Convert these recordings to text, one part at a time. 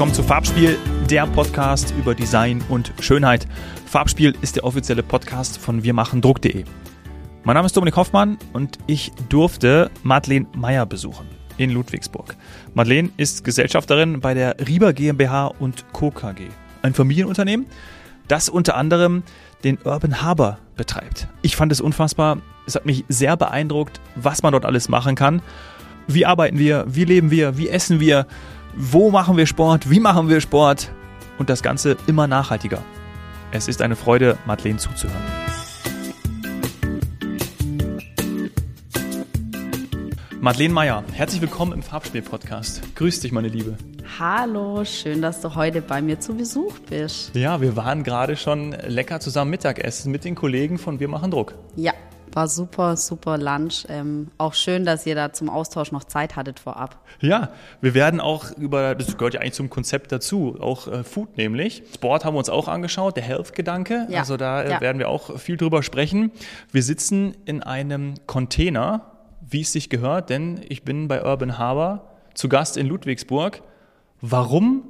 willkommen zu Farbspiel, der Podcast über Design und Schönheit. Farbspiel ist der offizielle Podcast von wirmachendruck.de. Mein Name ist Dominik Hoffmann und ich durfte Madeleine Meyer besuchen in Ludwigsburg. Madeleine ist Gesellschafterin bei der Rieber GmbH und Co. KG, ein Familienunternehmen, das unter anderem den Urban Harbor betreibt. Ich fand es unfassbar. Es hat mich sehr beeindruckt, was man dort alles machen kann. Wie arbeiten wir? Wie leben wir? Wie essen wir? Wo machen wir Sport? Wie machen wir Sport? Und das Ganze immer nachhaltiger. Es ist eine Freude, Madeleine zuzuhören. Madeleine Meyer, herzlich willkommen im Farbspiel-Podcast. Grüß dich, meine Liebe. Hallo, schön, dass du heute bei mir zu Besuch bist. Ja, wir waren gerade schon lecker zusammen Mittagessen mit den Kollegen von Wir machen Druck. Ja, war super, super Lunch. Ähm, auch schön, dass ihr da zum Austausch noch Zeit hattet vorab. Ja, wir werden auch über, das gehört ja eigentlich zum Konzept dazu, auch äh, Food nämlich. Sport haben wir uns auch angeschaut, der Health-Gedanke. Ja. Also da äh, ja. werden wir auch viel drüber sprechen. Wir sitzen in einem Container wie es sich gehört, denn ich bin bei Urban Harbor zu Gast in Ludwigsburg. Warum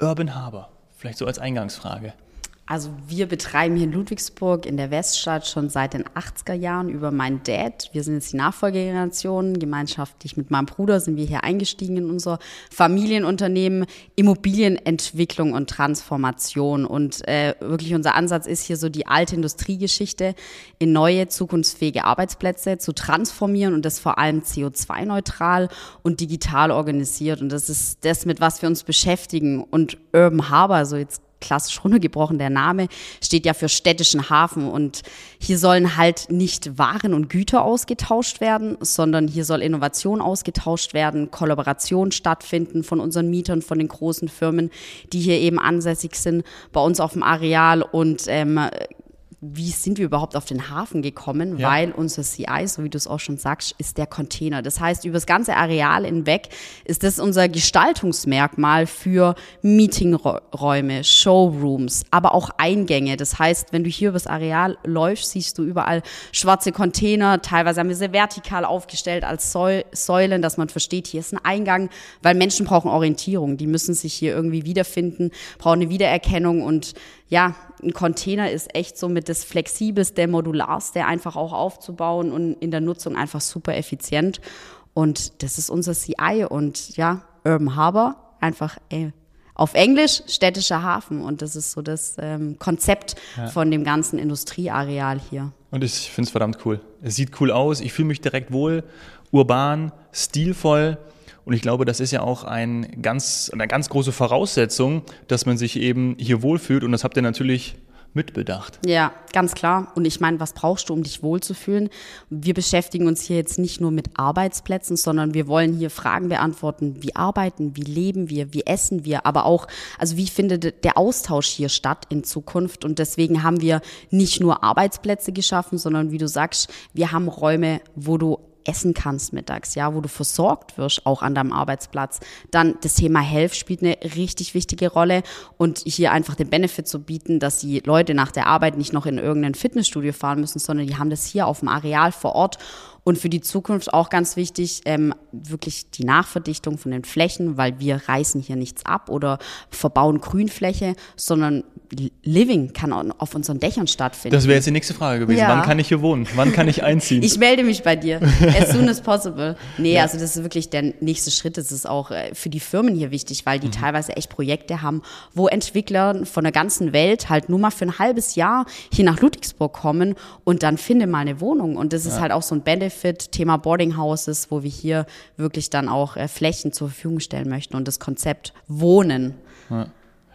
Urban Harbor? Vielleicht so als Eingangsfrage. Also wir betreiben hier in Ludwigsburg in der Weststadt schon seit den 80er Jahren über meinen Dad. Wir sind jetzt die Nachfolgegeneration. Gemeinschaftlich mit meinem Bruder sind wir hier eingestiegen in unser Familienunternehmen Immobilienentwicklung und Transformation. Und äh, wirklich unser Ansatz ist hier so die alte Industriegeschichte in neue zukunftsfähige Arbeitsplätze zu transformieren und das vor allem CO2-neutral und digital organisiert. Und das ist das, mit was wir uns beschäftigen. Und Urban Harbor, so jetzt klassisch runtergebrochen, der Name steht ja für städtischen Hafen und hier sollen halt nicht Waren und Güter ausgetauscht werden, sondern hier soll Innovation ausgetauscht werden, Kollaboration stattfinden von unseren Mietern, von den großen Firmen, die hier eben ansässig sind bei uns auf dem Areal und ähm, wie sind wir überhaupt auf den Hafen gekommen? Ja. Weil unser CI, so wie du es auch schon sagst, ist der Container. Das heißt, über das ganze Areal hinweg ist das unser Gestaltungsmerkmal für Meetingräume, Showrooms, aber auch Eingänge. Das heißt, wenn du hier übers Areal läufst, siehst du überall schwarze Container. Teilweise haben wir sie vertikal aufgestellt als Säulen, dass man versteht, hier ist ein Eingang, weil Menschen brauchen Orientierung. Die müssen sich hier irgendwie wiederfinden, brauchen eine Wiedererkennung und ja, ein Container ist echt so mit das flexibelste, modularste einfach auch aufzubauen und in der Nutzung einfach super effizient. Und das ist unser CI und ja, Urban Harbor, einfach ey, auf Englisch städtischer Hafen. Und das ist so das ähm, Konzept ja. von dem ganzen Industrieareal hier. Und ich finde es verdammt cool. Es sieht cool aus, ich fühle mich direkt wohl, urban, stilvoll. Und ich glaube, das ist ja auch ein ganz, eine ganz große Voraussetzung, dass man sich eben hier wohlfühlt. Und das habt ihr natürlich mitbedacht. Ja, ganz klar. Und ich meine, was brauchst du, um dich wohlzufühlen? Wir beschäftigen uns hier jetzt nicht nur mit Arbeitsplätzen, sondern wir wollen hier Fragen beantworten. Wie arbeiten, wie leben wir, wie essen wir, aber auch, also wie findet der Austausch hier statt in Zukunft? Und deswegen haben wir nicht nur Arbeitsplätze geschaffen, sondern wie du sagst, wir haben Räume, wo du essen kannst mittags, ja, wo du versorgt wirst, auch an deinem Arbeitsplatz. Dann das Thema Health spielt eine richtig wichtige Rolle und hier einfach den Benefit zu bieten, dass die Leute nach der Arbeit nicht noch in irgendein Fitnessstudio fahren müssen, sondern die haben das hier auf dem Areal vor Ort und für die Zukunft auch ganz wichtig, ähm, wirklich die Nachverdichtung von den Flächen, weil wir reißen hier nichts ab oder verbauen Grünfläche, sondern Living kann auf unseren Dächern stattfinden. Das wäre jetzt die nächste Frage gewesen. Ja. Wann kann ich hier wohnen? Wann kann ich einziehen? ich melde mich bei dir. As soon as possible. Nee, ja. also das ist wirklich der nächste Schritt. Das ist auch äh, für die Firmen hier wichtig, weil die mhm. teilweise echt Projekte haben, wo Entwickler von der ganzen Welt halt nur mal für ein halbes Jahr hier nach Ludwigsburg kommen und dann finde mal eine Wohnung. Und das ist ja. halt auch so ein Benefit Benefit, Thema Boarding Houses, wo wir hier wirklich dann auch äh, Flächen zur Verfügung stellen möchten und das Konzept Wohnen. Ja.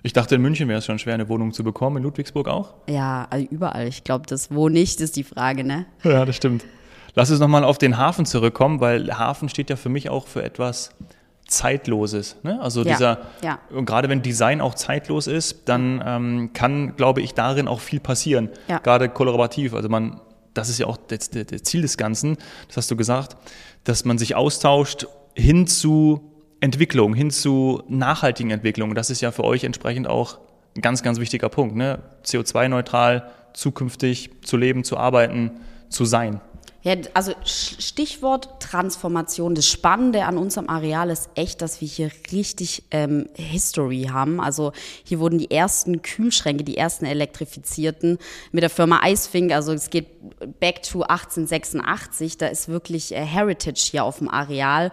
Ich dachte, in München wäre es schon schwer, eine Wohnung zu bekommen, in Ludwigsburg auch? Ja, also überall. Ich glaube, das wo nicht ist die Frage, ne? Ja, das stimmt. Lass uns nochmal auf den Hafen zurückkommen, weil Hafen steht ja für mich auch für etwas Zeitloses. Ne? Also ja, dieser, ja. gerade wenn Design auch zeitlos ist, dann ähm, kann, glaube ich, darin auch viel passieren. Ja. Gerade kollaborativ. Also man das ist ja auch das, das Ziel des Ganzen, das hast du gesagt, dass man sich austauscht hin zu Entwicklung, hin zu nachhaltigen Entwicklung. Das ist ja für euch entsprechend auch ein ganz, ganz wichtiger Punkt. Ne? CO2-neutral, zukünftig zu leben, zu arbeiten, zu sein. Ja, also Stichwort Transformation. Das Spannende an unserem Areal ist echt, dass wir hier richtig ähm, History haben. Also hier wurden die ersten Kühlschränke, die ersten elektrifizierten mit der Firma Icefink. Also es geht back to 1886. Da ist wirklich äh, Heritage hier auf dem Areal.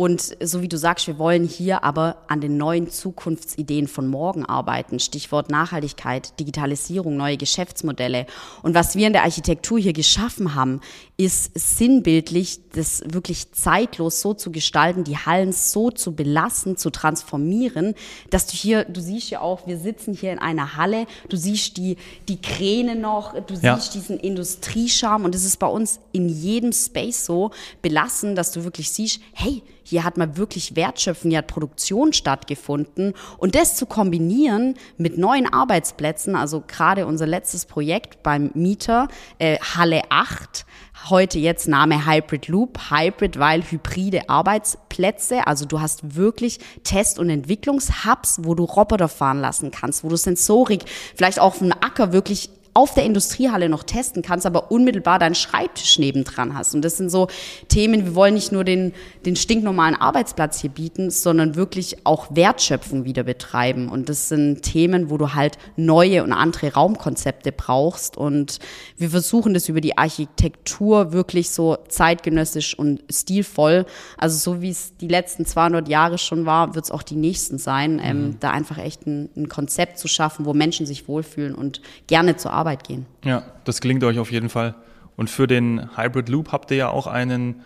Und so wie du sagst, wir wollen hier aber an den neuen Zukunftsideen von morgen arbeiten. Stichwort Nachhaltigkeit, Digitalisierung, neue Geschäftsmodelle. Und was wir in der Architektur hier geschaffen haben, ist sinnbildlich, das wirklich zeitlos so zu gestalten, die Hallen so zu belassen, zu transformieren, dass du hier, du siehst ja auch, wir sitzen hier in einer Halle, du siehst die, die Kräne noch, du ja. siehst diesen Industriescharm und es ist bei uns in jedem Space so belassen, dass du wirklich siehst, hey, hier hat mal wirklich Wertschöpfung, hier hat Produktion stattgefunden. Und das zu kombinieren mit neuen Arbeitsplätzen, also gerade unser letztes Projekt beim Mieter, äh, Halle 8, heute jetzt Name Hybrid Loop. Hybrid, weil hybride Arbeitsplätze. Also du hast wirklich Test- und Entwicklungshubs, wo du Roboter fahren lassen kannst, wo du Sensorik, vielleicht auch auf dem Acker wirklich auf der Industriehalle noch testen kannst, aber unmittelbar deinen Schreibtisch nebendran hast. Und das sind so Themen, wir wollen nicht nur den, den stinknormalen Arbeitsplatz hier bieten, sondern wirklich auch Wertschöpfung wieder betreiben. Und das sind Themen, wo du halt neue und andere Raumkonzepte brauchst. Und wir versuchen das über die Architektur wirklich so zeitgenössisch und stilvoll, also so wie es die letzten 200 Jahre schon war, wird es auch die nächsten sein, ähm, mhm. da einfach echt ein, ein Konzept zu schaffen, wo Menschen sich wohlfühlen und gerne zur Arbeit Arbeit gehen. Ja, das gelingt euch auf jeden Fall. Und für den Hybrid Loop habt ihr ja auch einen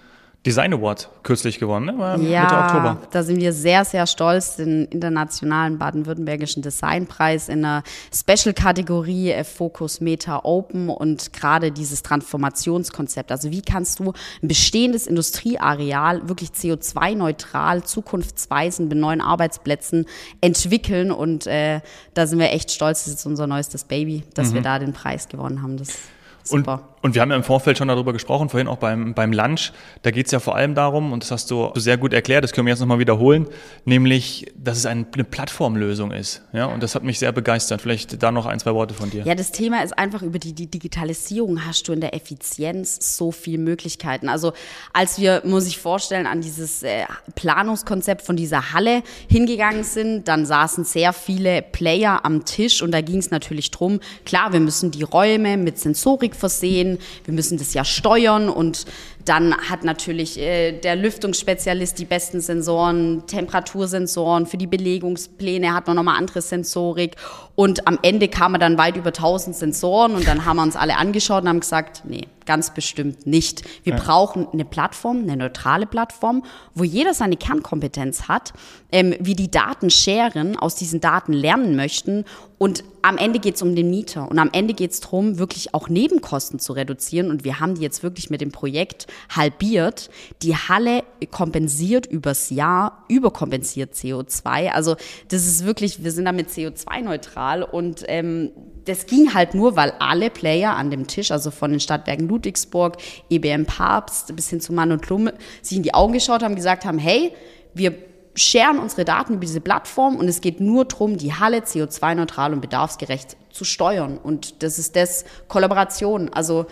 Design Award kürzlich gewonnen, ne? ja, Mitte Oktober. Da sind wir sehr, sehr stolz, den internationalen baden-württembergischen Designpreis in der Special-Kategorie äh, Focus Meta Open und gerade dieses Transformationskonzept. Also wie kannst du ein bestehendes Industrieareal wirklich CO2-neutral, zukunftsweisend mit neuen Arbeitsplätzen entwickeln? Und äh, da sind wir echt stolz, das ist unser neuestes Baby, dass mhm. wir da den Preis gewonnen haben. Das Super. Und, und wir haben ja im Vorfeld schon darüber gesprochen, vorhin auch beim, beim Lunch. Da geht es ja vor allem darum, und das hast du sehr gut erklärt, das können wir jetzt nochmal wiederholen, nämlich, dass es eine Plattformlösung ist. Ja, und das hat mich sehr begeistert. Vielleicht da noch ein, zwei Worte von dir. Ja, das Thema ist einfach über die, die Digitalisierung hast du in der Effizienz so viele Möglichkeiten. Also als wir, muss ich vorstellen, an dieses äh, Planungskonzept von dieser Halle hingegangen sind, dann saßen sehr viele Player am Tisch und da ging es natürlich drum, klar, wir müssen die Räume mit Sensorik versehen, wir müssen das ja steuern und dann hat natürlich äh, der Lüftungsspezialist die besten Sensoren, Temperatursensoren, für die Belegungspläne hat man nochmal andere Sensorik und am Ende kamen dann weit über 1000 Sensoren und dann haben wir uns alle angeschaut und haben gesagt, nee, ganz bestimmt nicht. Wir ja. brauchen eine Plattform, eine neutrale Plattform, wo jeder seine Kernkompetenz hat, ähm, wie die Daten scheren, aus diesen Daten lernen möchten und am Ende geht es um den Mieter und am Ende geht es darum, wirklich auch Nebenkosten zu reduzieren. Und wir haben die jetzt wirklich mit dem Projekt halbiert. Die Halle kompensiert übers Jahr, überkompensiert CO2. Also das ist wirklich, wir sind damit CO2-neutral und ähm, das ging halt nur, weil alle Player an dem Tisch, also von den Stadtwerken Ludwigsburg, EBM Papst bis hin zu Mann und Klumme, sich in die Augen geschaut haben, gesagt haben, hey, wir scheren unsere Daten über diese Plattform und es geht nur darum, die Halle CO2-neutral und bedarfsgerecht zu steuern. Und das ist das Kollaboration. Also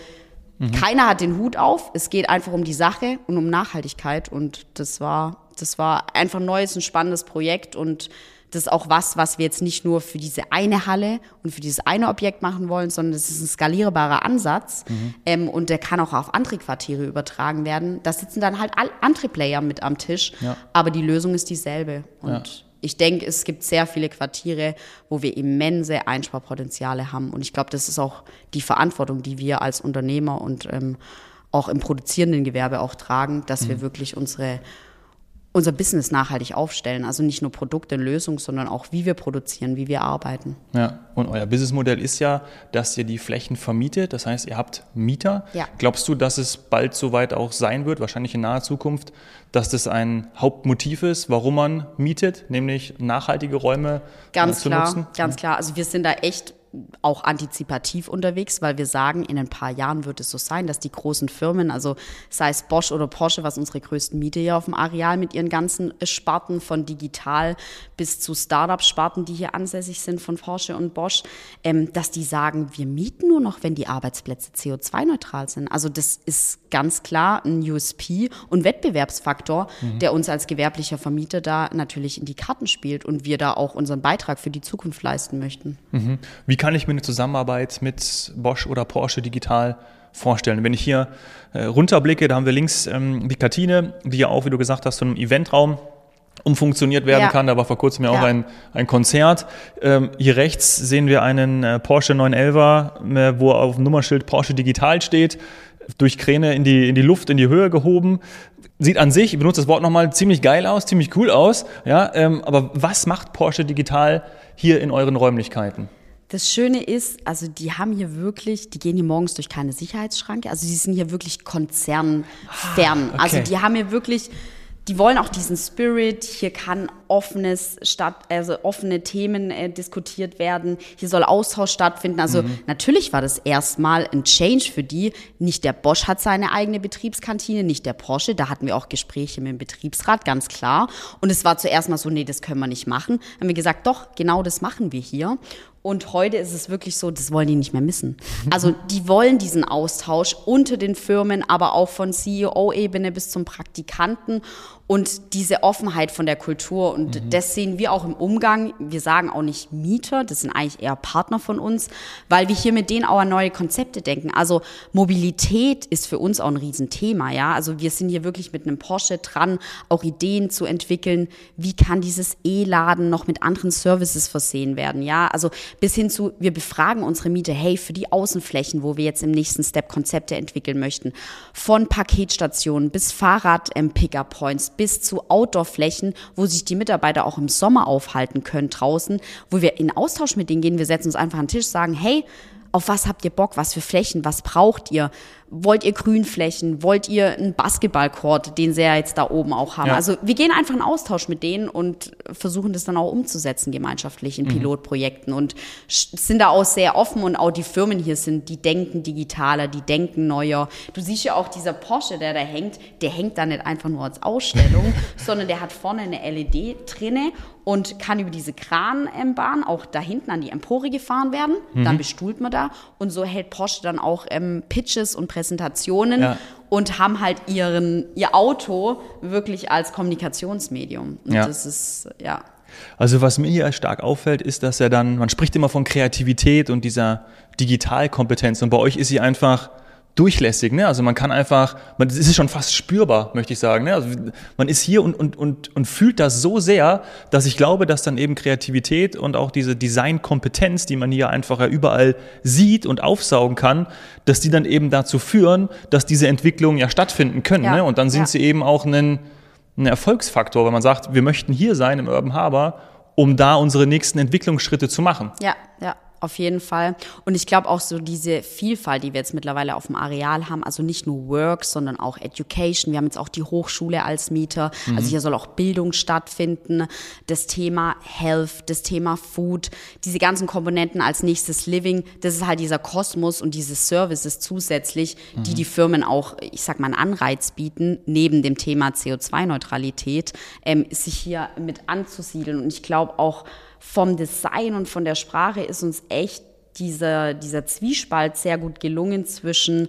mhm. keiner hat den Hut auf. Es geht einfach um die Sache und um Nachhaltigkeit. Und das war, das war einfach ein neues und spannendes Projekt und das ist auch was, was wir jetzt nicht nur für diese eine Halle und für dieses eine Objekt machen wollen, sondern das ist ein skalierbarer Ansatz mhm. ähm, und der kann auch auf andere Quartiere übertragen werden. Da sitzen dann halt andere Player mit am Tisch, ja. aber die Lösung ist dieselbe. Und ja. ich denke, es gibt sehr viele Quartiere, wo wir immense Einsparpotenziale haben. Und ich glaube, das ist auch die Verantwortung, die wir als Unternehmer und ähm, auch im produzierenden Gewerbe auch tragen, dass mhm. wir wirklich unsere unser Business nachhaltig aufstellen. Also nicht nur Produkte, Lösungen, sondern auch, wie wir produzieren, wie wir arbeiten. Ja, und euer Businessmodell ist ja, dass ihr die Flächen vermietet. Das heißt, ihr habt Mieter. Ja. Glaubst du, dass es bald soweit auch sein wird, wahrscheinlich in naher Zukunft, dass das ein Hauptmotiv ist, warum man mietet, nämlich nachhaltige Räume ganz zu klar, nutzen? Ganz klar. Also wir sind da echt auch antizipativ unterwegs, weil wir sagen, in ein paar Jahren wird es so sein, dass die großen Firmen, also sei es Bosch oder Porsche, was unsere größten Miete hier auf dem Areal mit ihren ganzen Sparten von digital bis zu Startup-Sparten, die hier ansässig sind von Porsche und Bosch, ähm, dass die sagen, wir mieten nur noch, wenn die Arbeitsplätze CO2-neutral sind. Also das ist ganz klar ein USP und Wettbewerbsfaktor, mhm. der uns als gewerblicher Vermieter da natürlich in die Karten spielt und wir da auch unseren Beitrag für die Zukunft leisten möchten. Mhm. Wie kann ich mir eine Zusammenarbeit mit Bosch oder Porsche digital vorstellen? Wenn ich hier äh, runterblicke, da haben wir links ähm, die Kantine, die ja auch, wie du gesagt hast, so einem Eventraum umfunktioniert werden ja. kann. Da war vor kurzem ja, auch ein, ein Konzert. Ähm, hier rechts sehen wir einen äh, Porsche 911, äh, wo auf dem Nummernschild Porsche Digital steht, durch Kräne in die, in die Luft, in die Höhe gehoben. Sieht an sich, ich benutze das Wort nochmal, ziemlich geil aus, ziemlich cool aus. Ja, ähm, aber was macht Porsche Digital hier in euren Räumlichkeiten? Das Schöne ist, also die haben hier wirklich, die gehen hier morgens durch keine Sicherheitsschranke, also die sind hier wirklich konzernfern. Ah, okay. Also die haben hier wirklich die wollen auch diesen Spirit. Hier kann offenes statt, also offene Themen äh, diskutiert werden. Hier soll Austausch stattfinden. Also mhm. natürlich war das erstmal ein Change für die. Nicht der Bosch hat seine eigene Betriebskantine, nicht der Porsche. Da hatten wir auch Gespräche mit dem Betriebsrat, ganz klar. Und es war zuerst mal so, nee, das können wir nicht machen. Haben wir gesagt, doch, genau das machen wir hier. Und heute ist es wirklich so, das wollen die nicht mehr missen. Also die wollen diesen Austausch unter den Firmen, aber auch von CEO-Ebene bis zum Praktikanten und diese Offenheit von der Kultur. Und mhm. das sehen wir auch im Umgang. Wir sagen auch nicht Mieter, das sind eigentlich eher Partner von uns, weil wir hier mit denen auch an neue Konzepte denken. Also Mobilität ist für uns auch ein Riesenthema. Ja? Also wir sind hier wirklich mit einem Porsche dran, auch Ideen zu entwickeln. Wie kann dieses E-Laden noch mit anderen Services versehen werden? Ja, also bis hin zu, wir befragen unsere Mieter, hey, für die Außenflächen, wo wir jetzt im nächsten Step Konzepte entwickeln möchten, von Paketstationen bis Fahrrad-Pickup-Points, ähm, bis zu Outdoor-Flächen, wo sich die Mitarbeiter auch im Sommer aufhalten können draußen, wo wir in Austausch mit denen gehen. Wir setzen uns einfach an den Tisch, sagen, hey, auf was habt ihr Bock? Was für Flächen? Was braucht ihr? Wollt ihr Grünflächen, wollt ihr einen Basketballcourt, den sie ja jetzt da oben auch haben. Ja. Also wir gehen einfach in Austausch mit denen und versuchen das dann auch umzusetzen gemeinschaftlich in mhm. Pilotprojekten und sind da auch sehr offen und auch die Firmen hier sind, die denken digitaler, die denken neuer. Du siehst ja auch dieser Porsche, der da hängt, der hängt da nicht einfach nur als Ausstellung, sondern der hat vorne eine LED drinne und kann über diese Kranbahn auch da hinten an die Empore gefahren werden. Mhm. Dann bestuhlt man da und so hält Porsche dann auch ähm, Pitches und Präsentationen Präsentationen ja. und haben halt ihren, ihr Auto wirklich als Kommunikationsmedium. Und ja. das ist, ja. Also was mir hier stark auffällt, ist, dass er dann, man spricht immer von Kreativität und dieser Digitalkompetenz und bei euch ist sie einfach durchlässig. Ne? Also man kann einfach, man, es ist schon fast spürbar, möchte ich sagen. Ne? Also man ist hier und, und, und, und fühlt das so sehr, dass ich glaube, dass dann eben Kreativität und auch diese Designkompetenz, die man hier einfach ja überall sieht und aufsaugen kann, dass die dann eben dazu führen, dass diese Entwicklungen ja stattfinden können. Ja. Ne? Und dann sind ja. sie eben auch ein, ein Erfolgsfaktor, wenn man sagt, wir möchten hier sein im Urban Harbor, um da unsere nächsten Entwicklungsschritte zu machen. Ja, ja auf jeden Fall. Und ich glaube auch so diese Vielfalt, die wir jetzt mittlerweile auf dem Areal haben, also nicht nur Work, sondern auch Education. Wir haben jetzt auch die Hochschule als Mieter. Mhm. Also hier soll auch Bildung stattfinden. Das Thema Health, das Thema Food, diese ganzen Komponenten als nächstes Living. Das ist halt dieser Kosmos und diese Services zusätzlich, mhm. die die Firmen auch, ich sag mal, einen Anreiz bieten, neben dem Thema CO2-Neutralität, ähm, sich hier mit anzusiedeln. Und ich glaube auch, vom Design und von der Sprache ist uns echt dieser, dieser Zwiespalt sehr gut gelungen zwischen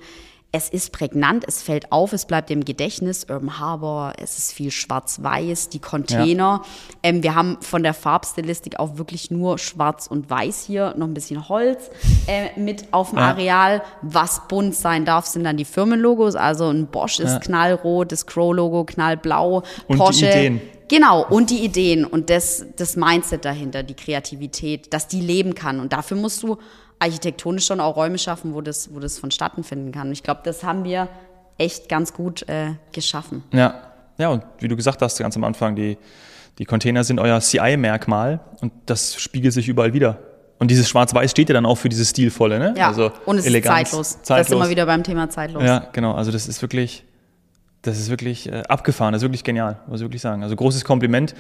es ist prägnant, es fällt auf, es bleibt im Gedächtnis. Urban Harbor, es ist viel schwarz-weiß, die Container. Ja. Ähm, wir haben von der Farbstilistik auch wirklich nur schwarz und weiß hier, noch ein bisschen Holz äh, mit auf dem ja. Areal. Was bunt sein darf, sind dann die Firmenlogos. Also ein Bosch ist ja. knallrot, das Crow-Logo knallblau. Und Porsche, die Ideen. Genau, und die Ideen und das, das Mindset dahinter, die Kreativität, dass die leben kann. Und dafür musst du architektonisch schon auch Räume schaffen, wo das, wo das vonstatten finden kann. Ich glaube, das haben wir echt ganz gut äh, geschaffen. Ja. ja, und wie du gesagt hast ganz am Anfang, die, die Container sind euer CI-Merkmal und das spiegelt sich überall wieder. Und dieses Schwarz-Weiß steht ja dann auch für dieses Stilvolle, ne? Ja, also und es Eleganz, ist zeitlos. zeitlos. Das ist immer wieder beim Thema zeitlos. Ja, genau. Also das ist wirklich, das ist wirklich äh, abgefahren, das ist wirklich genial, muss ich wirklich sagen. Also großes Kompliment.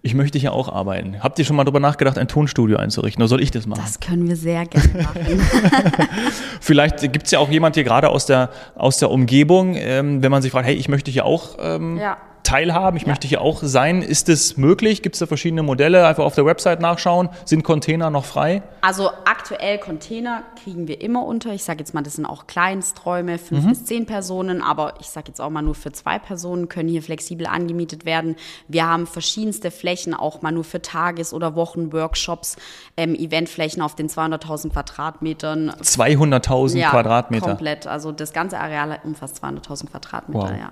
ich möchte hier auch arbeiten. Habt ihr schon mal darüber nachgedacht, ein Tonstudio einzurichten? Oder soll ich das machen? Das können wir sehr gerne machen. Vielleicht gibt es ja auch jemand hier gerade aus der, aus der Umgebung, ähm, wenn man sich fragt, hey, ich möchte hier auch ähm, Ja. Teilhaben, ich möchte hier auch sein. Ist es möglich? Gibt es da verschiedene Modelle? Einfach auf der Website nachschauen. Sind Container noch frei? Also aktuell Container kriegen wir immer unter. Ich sage jetzt mal, das sind auch Kleinsträume, fünf Mhm. bis zehn Personen, aber ich sage jetzt auch mal nur für zwei Personen können hier flexibel angemietet werden. Wir haben verschiedenste Flächen, auch mal nur für Tages- oder Wochenworkshops, ähm, Eventflächen auf den 200.000 Quadratmetern. 200.000 Quadratmeter. Komplett. Also das ganze Areal umfasst 200.000 Quadratmeter, Wow. ja.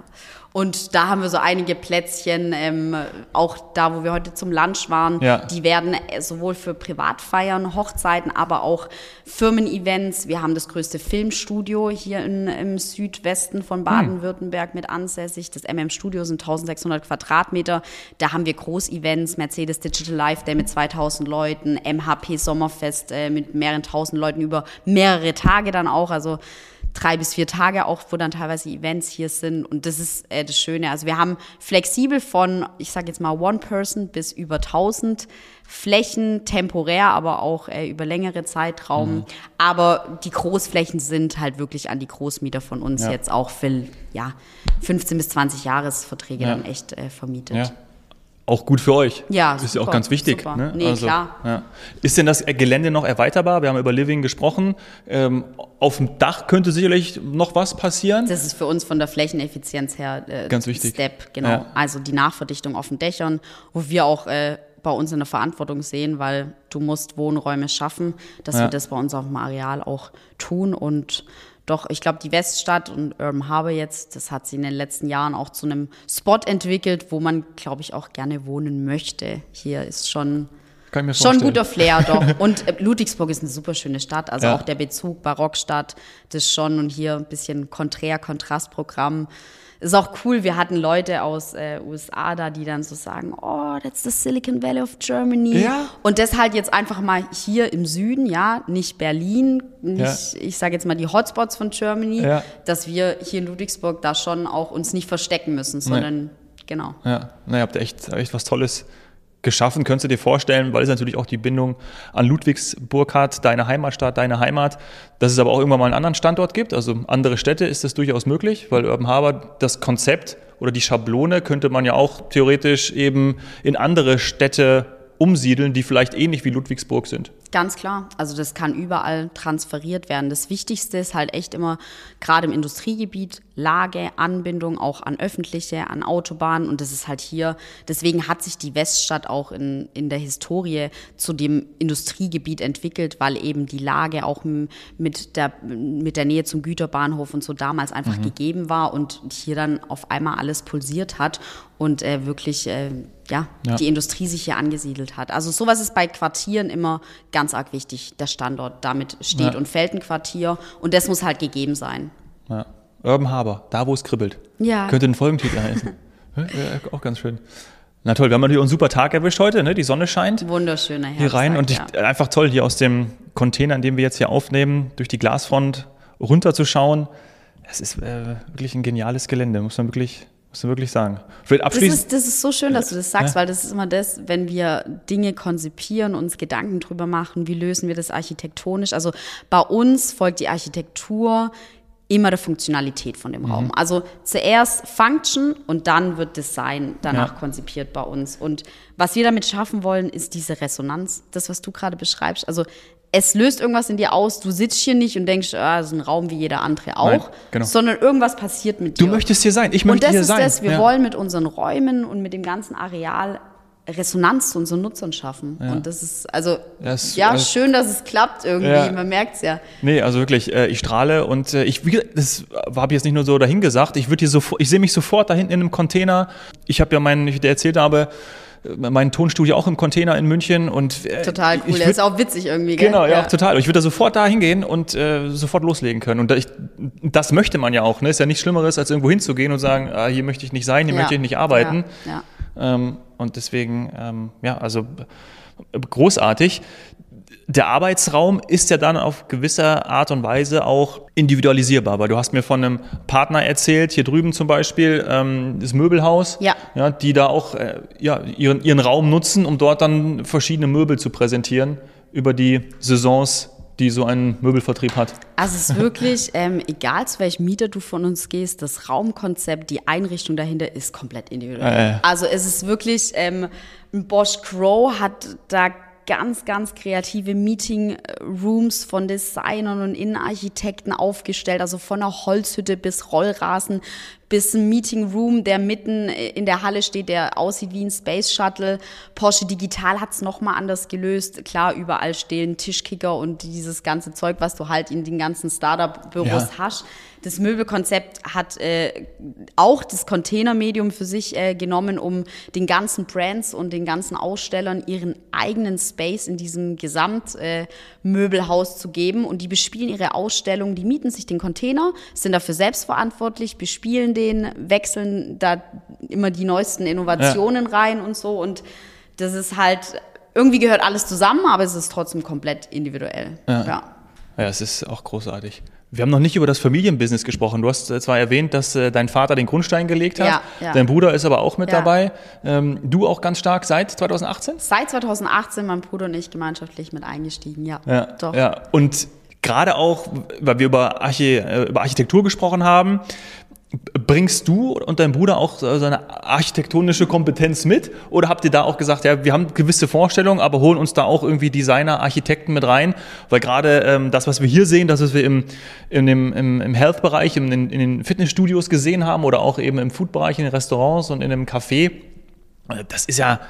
Und da haben wir so einige Plätzchen, ähm, auch da, wo wir heute zum Lunch waren, Ja. die werden äh, sowohl für Privatfeiern, Hochzeiten, aber auch Firmen-Events. Wir haben das größte Filmstudio hier in, im Südwesten von Baden-Württemberg mit ansässig. Das MM-Studio sind 1600 Quadratmeter. Da haben wir Großevents, Mercedes Digital Life Day mit 2000 Leuten, MHP Sommerfest äh, mit mehreren tausend Leuten über mehrere Tage dann auch. Also drei bis vier Tage auch, wo dann teilweise Events hier sind. Und das ist äh, das Schöne. Also wir haben flexibel von, ich sage jetzt mal One Person bis über 1000 Flächen, temporär, aber auch äh, über längere Zeitraum. Aber die Großflächen sind halt wirklich an die Großmieter von uns Ja. jetzt auch für ja, 15 bis 20 Jahresverträge Ja. dann echt äh, vermietet. Ja. Auch gut für euch. Ja, Ist ja auch super, ganz wichtig. super. Ne? Nee, klar. Ja. Ist denn das Gelände noch erweiterbar? Wir haben über Living gesprochen. Ähm, auf dem Dach könnte sicherlich noch was passieren. Das ist für uns von der Flächeneffizienz her äh, Ganz wichtig. Step, genau. Ja. Also die Nachverdichtung auf den Dächern, wo wir auch äh, bei uns in der Verantwortung sehen, weil du musst Wohnräume schaffen, dass Ja. wir das bei uns auf dem Areal auch tun und doch, ich glaube, die Weststadt und Urban Harbor jetzt, das hat sie in den letzten Jahren auch zu einem Spot entwickelt, wo man, glaube ich, auch gerne wohnen möchte. Hier ist schon, Schon vorstellen. guter Flair, doch. Und äh, Ludwigsburg ist eine super schöne Stadt. Also Ja. auch der Bezug Barockstadt, das schon. Und hier ein bisschen konträr, Kontrastprogramm. Ist auch cool, wir hatten Leute aus äh, USA da, die dann so sagen, oh, that's the Silicon Valley of Germany. Ja. Und das halt jetzt einfach mal hier im Süden, ja, nicht Berlin, nicht, ich sage jetzt mal die Hotspots von Germany, Ja. dass wir hier in Ludwigsburg da schon auch uns nicht verstecken müssen, sondern genau. Ja, na, ihr habt echt, echt was Tolles geschaffen. Könntest du dir vorstellen, weil es natürlich auch die Bindung an Ludwigsburg hat, deine Heimatstadt, deine Heimat, dass es aber auch irgendwann mal einen anderen Standort gibt, also andere Städte, ist das durchaus möglich, weil Urban Harbor das Konzept oder die Schablone könnte man ja auch theoretisch eben in andere Städte umsiedeln, die vielleicht ähnlich wie Ludwigsburg sind. Ganz klar. Also das kann überall transferiert werden. Das Wichtigste ist halt echt immer, gerade im Industriegebiet, Lage, Anbindung auch an öffentliche, an Autobahnen. Und das ist halt hier, deswegen hat sich die Weststadt auch in, in der Historie zu dem Industriegebiet entwickelt, weil eben die Lage auch mit der, mit der Nähe zum Güterbahnhof und so damals einfach gegeben war und hier dann auf einmal alles pulsiert hat und äh, wirklich äh, ja, Ja. die Industrie sich hier angesiedelt hat. Also sowas ist bei Quartieren immer ganz arg wichtig, der Standort. Damit steht Ja. und fällt ein Quartier und das muss halt gegeben sein. Ja. Urban Harbor, da wo es kribbelt. Ja. Könnte ein Folgentitel heißen. ja, auch ganz schön. Na toll, wir haben natürlich einen super Tag erwischt heute, ne? die Sonne scheint. Wunderschöner Herbst. hier rein und ich, ja. einfach toll, hier aus dem Container, in dem wir jetzt hier aufnehmen, durch die Glasfront runterzuschauen. Es ist äh, wirklich ein geniales Gelände, muss man wirklich, muss man wirklich sagen. Vielleicht Das abschließend. ist, das ist so schön, dass du das sagst, Ja. weil das ist immer das, wenn wir Dinge konzipieren, uns Gedanken drüber machen, wie lösen wir das architektonisch. Also bei uns folgt die Architektur immer der Funktionalität von dem Mhm. Raum. Also zuerst Function und dann wird Design danach Ja. konzipiert bei uns. Und was wir damit schaffen wollen, ist diese Resonanz, das, was du gerade beschreibst. Also es löst irgendwas in dir aus. Du sitzt hier nicht und denkst, ah, das ist ein Raum wie jeder andere auch, Nein, genau. sondern irgendwas passiert mit Du dir. möchtest hier sein, ich Und möchte das hier ist sein. das, wir Ja. wollen mit unseren Räumen und mit dem ganzen Areal Resonanz zu unseren Nutzern schaffen. Und das ist, also, Das- ja, also- schön, dass es klappt irgendwie, Ja. man merkt es ja. Nee, also wirklich, äh, ich strahle und äh, ich, das habe ich jetzt nicht nur so dahin gesagt, ich würde hier sofort, ich sehe mich sofort da hinten in einem Container. Ich habe ja meinen, wie ich dir erzählt habe, äh, mein Tonstudio auch im Container in München und Total cool, der würd- ist auch witzig irgendwie, gell? Genau, ja, total. Ich würde da sofort da hingehen und äh, sofort loslegen können. Und da ich, das möchte man ja auch. Ne? Ist ja nichts Schlimmeres, als irgendwo hinzugehen und sagen, ah, hier möchte ich nicht sein, hier Ja. möchte ich nicht arbeiten. Ja, ja. Ähm, und deswegen, ähm, ja, also großartig. der Arbeitsraum ist ja dann auf gewisse Art und Weise auch individualisierbar, weil du hast mir von einem Partner erzählt, hier drüben zum Beispiel, ähm, das Möbelhaus, Ja. Ja, die da auch äh, ja, ihren, ihren Raum nutzen, um dort dann verschiedene Möbel zu präsentieren über die Saisons, die so ein Möbelvertrieb hat. Also es ist wirklich, ähm, egal zu welchem Mieter du von uns gehst, das Raumkonzept, die Einrichtung dahinter ist komplett individuell. Äh. Also es ist wirklich, ähm, Bosch Crow hat da ganz, ganz kreative Meeting-Rooms von Designern und Innenarchitekten aufgestellt, also von einer Holzhütte bis Rollrasen bis ein Meeting Room, der mitten in der Halle steht, der aussieht wie ein Space Shuttle. Porsche Digital hat's noch mal anders gelöst. Klar, überall stehen Tischkicker und dieses ganze Zeug, was du halt in den ganzen Startup-Büros Ja. hast. Das Möbelkonzept hat äh, auch das Containermedium für sich äh, genommen, um den ganzen Brands und den ganzen Ausstellern ihren eigenen Space in diesem Gesamtmöbelhaus äh, zu geben. Und die bespielen ihre Ausstellung, die mieten sich den Container, sind dafür selbstverantwortlich, bespielen den, wechseln da immer die neuesten Innovationen rein und so. Und das ist halt, irgendwie gehört alles zusammen, aber es ist trotzdem komplett individuell. ja. Ja, es ist auch großartig. Wir haben noch nicht über das Familienbusiness gesprochen. Du hast äh, zwar erwähnt, dass äh, dein Vater den Grundstein gelegt hat. Ja, ja. Dein Bruder ist aber auch mit Ja. dabei. Ähm, du auch ganz stark seit 2018? Seit 2018 mein Bruder und ich gemeinschaftlich mit eingestiegen, ja. Ja, Doch. ja. Und gerade auch, weil wir über, Archi äh, über Architektur gesprochen haben, bringst du und dein Bruder auch so so eine architektonische Kompetenz mit? Oder habt ihr da auch gesagt, ja, wir haben gewisse Vorstellungen, aber holen uns da auch irgendwie Designer, Architekten mit rein? Weil gerade ähm, das, was wir hier sehen, das, was wir im, in dem, im, im Health-Bereich, in, den- in den Fitnessstudios gesehen haben oder auch eben im Food-Bereich, in den Restaurants und in einem Café, äh, das ist ja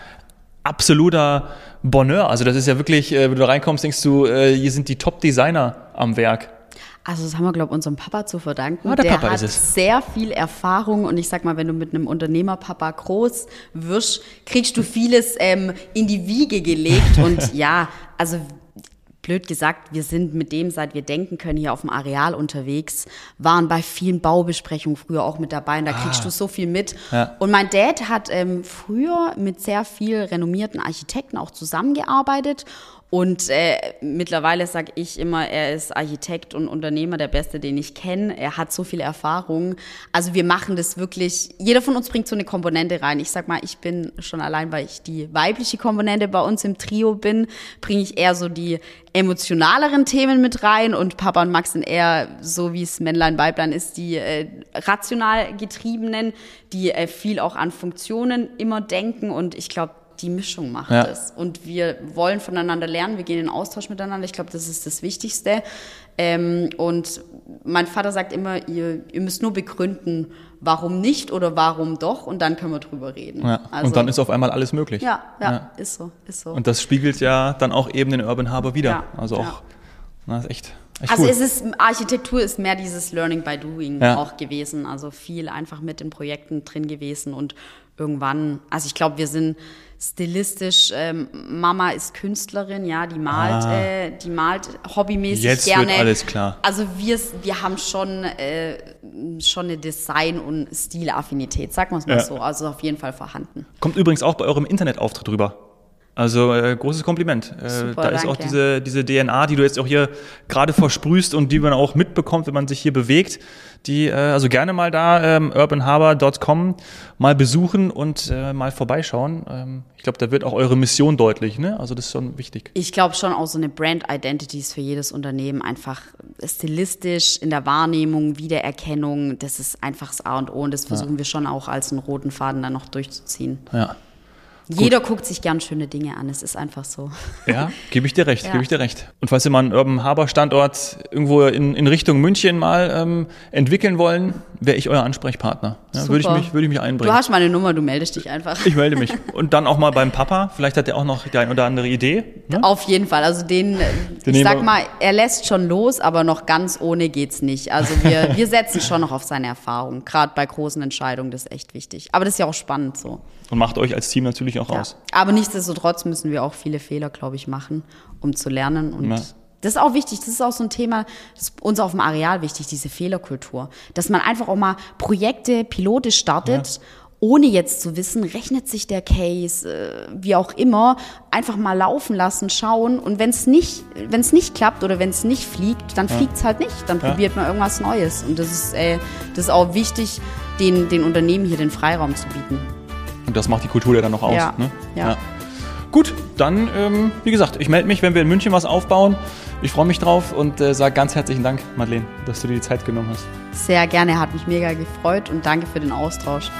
absoluter Bonheur. Also das ist ja wirklich, äh, wenn du da reinkommst, denkst du, äh, hier sind die Top-Designer am Werk. Also das haben wir, glaube ich, unserem Papa zu verdanken. Ah, der Papa hat ist es. sehr viel Erfahrung und ich sag mal, wenn du mit einem Unternehmerpapa groß wirst, kriegst du vieles ähm, in die Wiege gelegt und ja, also blöd gesagt, wir sind mit dem, seit wir denken können, hier auf dem Areal unterwegs, waren bei vielen Baubesprechungen früher auch mit dabei und da kriegst du so viel mit. Ah. Ja. Und mein Dad hat ähm, früher mit sehr viel renommierten Architekten auch zusammengearbeitet. Und äh, mittlerweile sage ich immer, er ist Architekt und Unternehmer, der Beste, den ich kenne. Er hat so viel Erfahrung. Also wir machen das wirklich, jeder von uns bringt so eine Komponente rein. Ich sag mal, ich bin schon allein, weil ich die weibliche Komponente bei uns im Trio bin, bringe ich eher so die emotionaleren Themen mit rein und Papa und Max sind eher so, wie es Männlein, Weiblein ist, die äh, rational getriebenen, die äh, viel auch an Funktionen immer denken und ich glaube, die Mischung macht Ja. es. Und wir wollen voneinander lernen, wir gehen in Austausch miteinander. Ich glaube, das ist das Wichtigste. Ähm, und mein Vater sagt immer, ihr, ihr müsst nur begründen, warum nicht oder warum doch, und dann können wir drüber reden. Ja. Also, und dann ist auf einmal alles möglich. ja, ja, Ja. ist so, ist so. Und das spiegelt ja dann auch eben den Urban Harbor wieder. Also auch, na, ist echt, echt Also cool. es ist, Architektur ist mehr dieses Learning by Doing auch gewesen. Also viel einfach mit den Projekten drin gewesen und irgendwann, also ich glaube, wir sind stilistisch, ähm, Mama ist Künstlerin, ja, die malt, Ah. äh, die malt hobbymäßig Jetzt gerne. wird alles klar. Also wir, wir haben schon, äh, schon eine Design- und Stilaffinität, sagen wir es mal Ja. so. Also auf jeden Fall vorhanden. Kommt übrigens auch bei eurem Internetauftritt rüber. Also äh, großes Kompliment. Äh, Super, da ist auch danke. diese, diese DNA, die du jetzt auch hier gerade versprühst und die man auch mitbekommt, wenn man sich hier bewegt. Die, äh, also gerne mal da ähm, urbanharbor.com mal besuchen und äh, mal vorbeischauen. Ähm, ich glaube, da wird auch eure Mission deutlich. Ne? Also das ist schon wichtig. Ich glaube schon auch so eine Brand Identity ist für jedes Unternehmen einfach stilistisch in der Wahrnehmung, Wiedererkennung. Das ist einfach das A und O und das versuchen wir schon auch als einen roten Faden dann noch durchzuziehen. Ja. Jeder guckt sich gern schöne Dinge an. Es ist einfach so. Ja, gebe ich dir recht, Ja. gebe ich dir recht. Und falls ihr mal einen Urban Harbor Standort irgendwo in, in Richtung München mal ähm, entwickeln wollen, wäre ich euer Ansprechpartner. Ja, würde ich mich, würde ich mich Du einbringen. hast meine Nummer, du meldest dich einfach. Ich melde mich. Und dann auch mal beim Papa. Vielleicht hat er auch noch die ein oder andere Idee. Ne? Auf jeden Fall. Also den, ich nehmen sag wir- mal, er lässt schon los, aber noch ganz ohne geht's nicht. Also wir, wir setzen schon noch auf seine Erfahrung. Gerade bei großen Entscheidungen, das ist echt wichtig. Aber das ist ja auch spannend so. Und macht euch als Team natürlich auch Ja. aus. Aber nichtsdestotrotz müssen wir auch viele Fehler, glaube ich, machen, um zu lernen. Und Ja. Das ist auch wichtig. Das ist auch so ein Thema, das ist uns auf dem Areal wichtig, diese Fehlerkultur. Dass man einfach auch mal Projekte, Pilote startet ohne jetzt zu wissen, rechnet sich der Case, äh, wie auch immer, einfach mal laufen lassen, schauen. Und wenn es nicht, wenn es nicht klappt oder wenn es nicht fliegt, dann ja. fliegt es halt nicht. Dann ja. probiert man irgendwas Neues. Und das ist, äh, das ist auch wichtig, den, den Unternehmen hier den Freiraum zu bieten. Und das macht die Kultur ja dann noch aus. Ja. Ne? ja. ja. Gut, dann, ähm, wie gesagt, ich melde mich, wenn wir in München was aufbauen. Ich freue mich drauf und äh, sage ganz herzlichen Dank, Madeleine, dass du dir die Zeit genommen hast. Sehr gerne, hat mich mega gefreut und danke für den Austausch.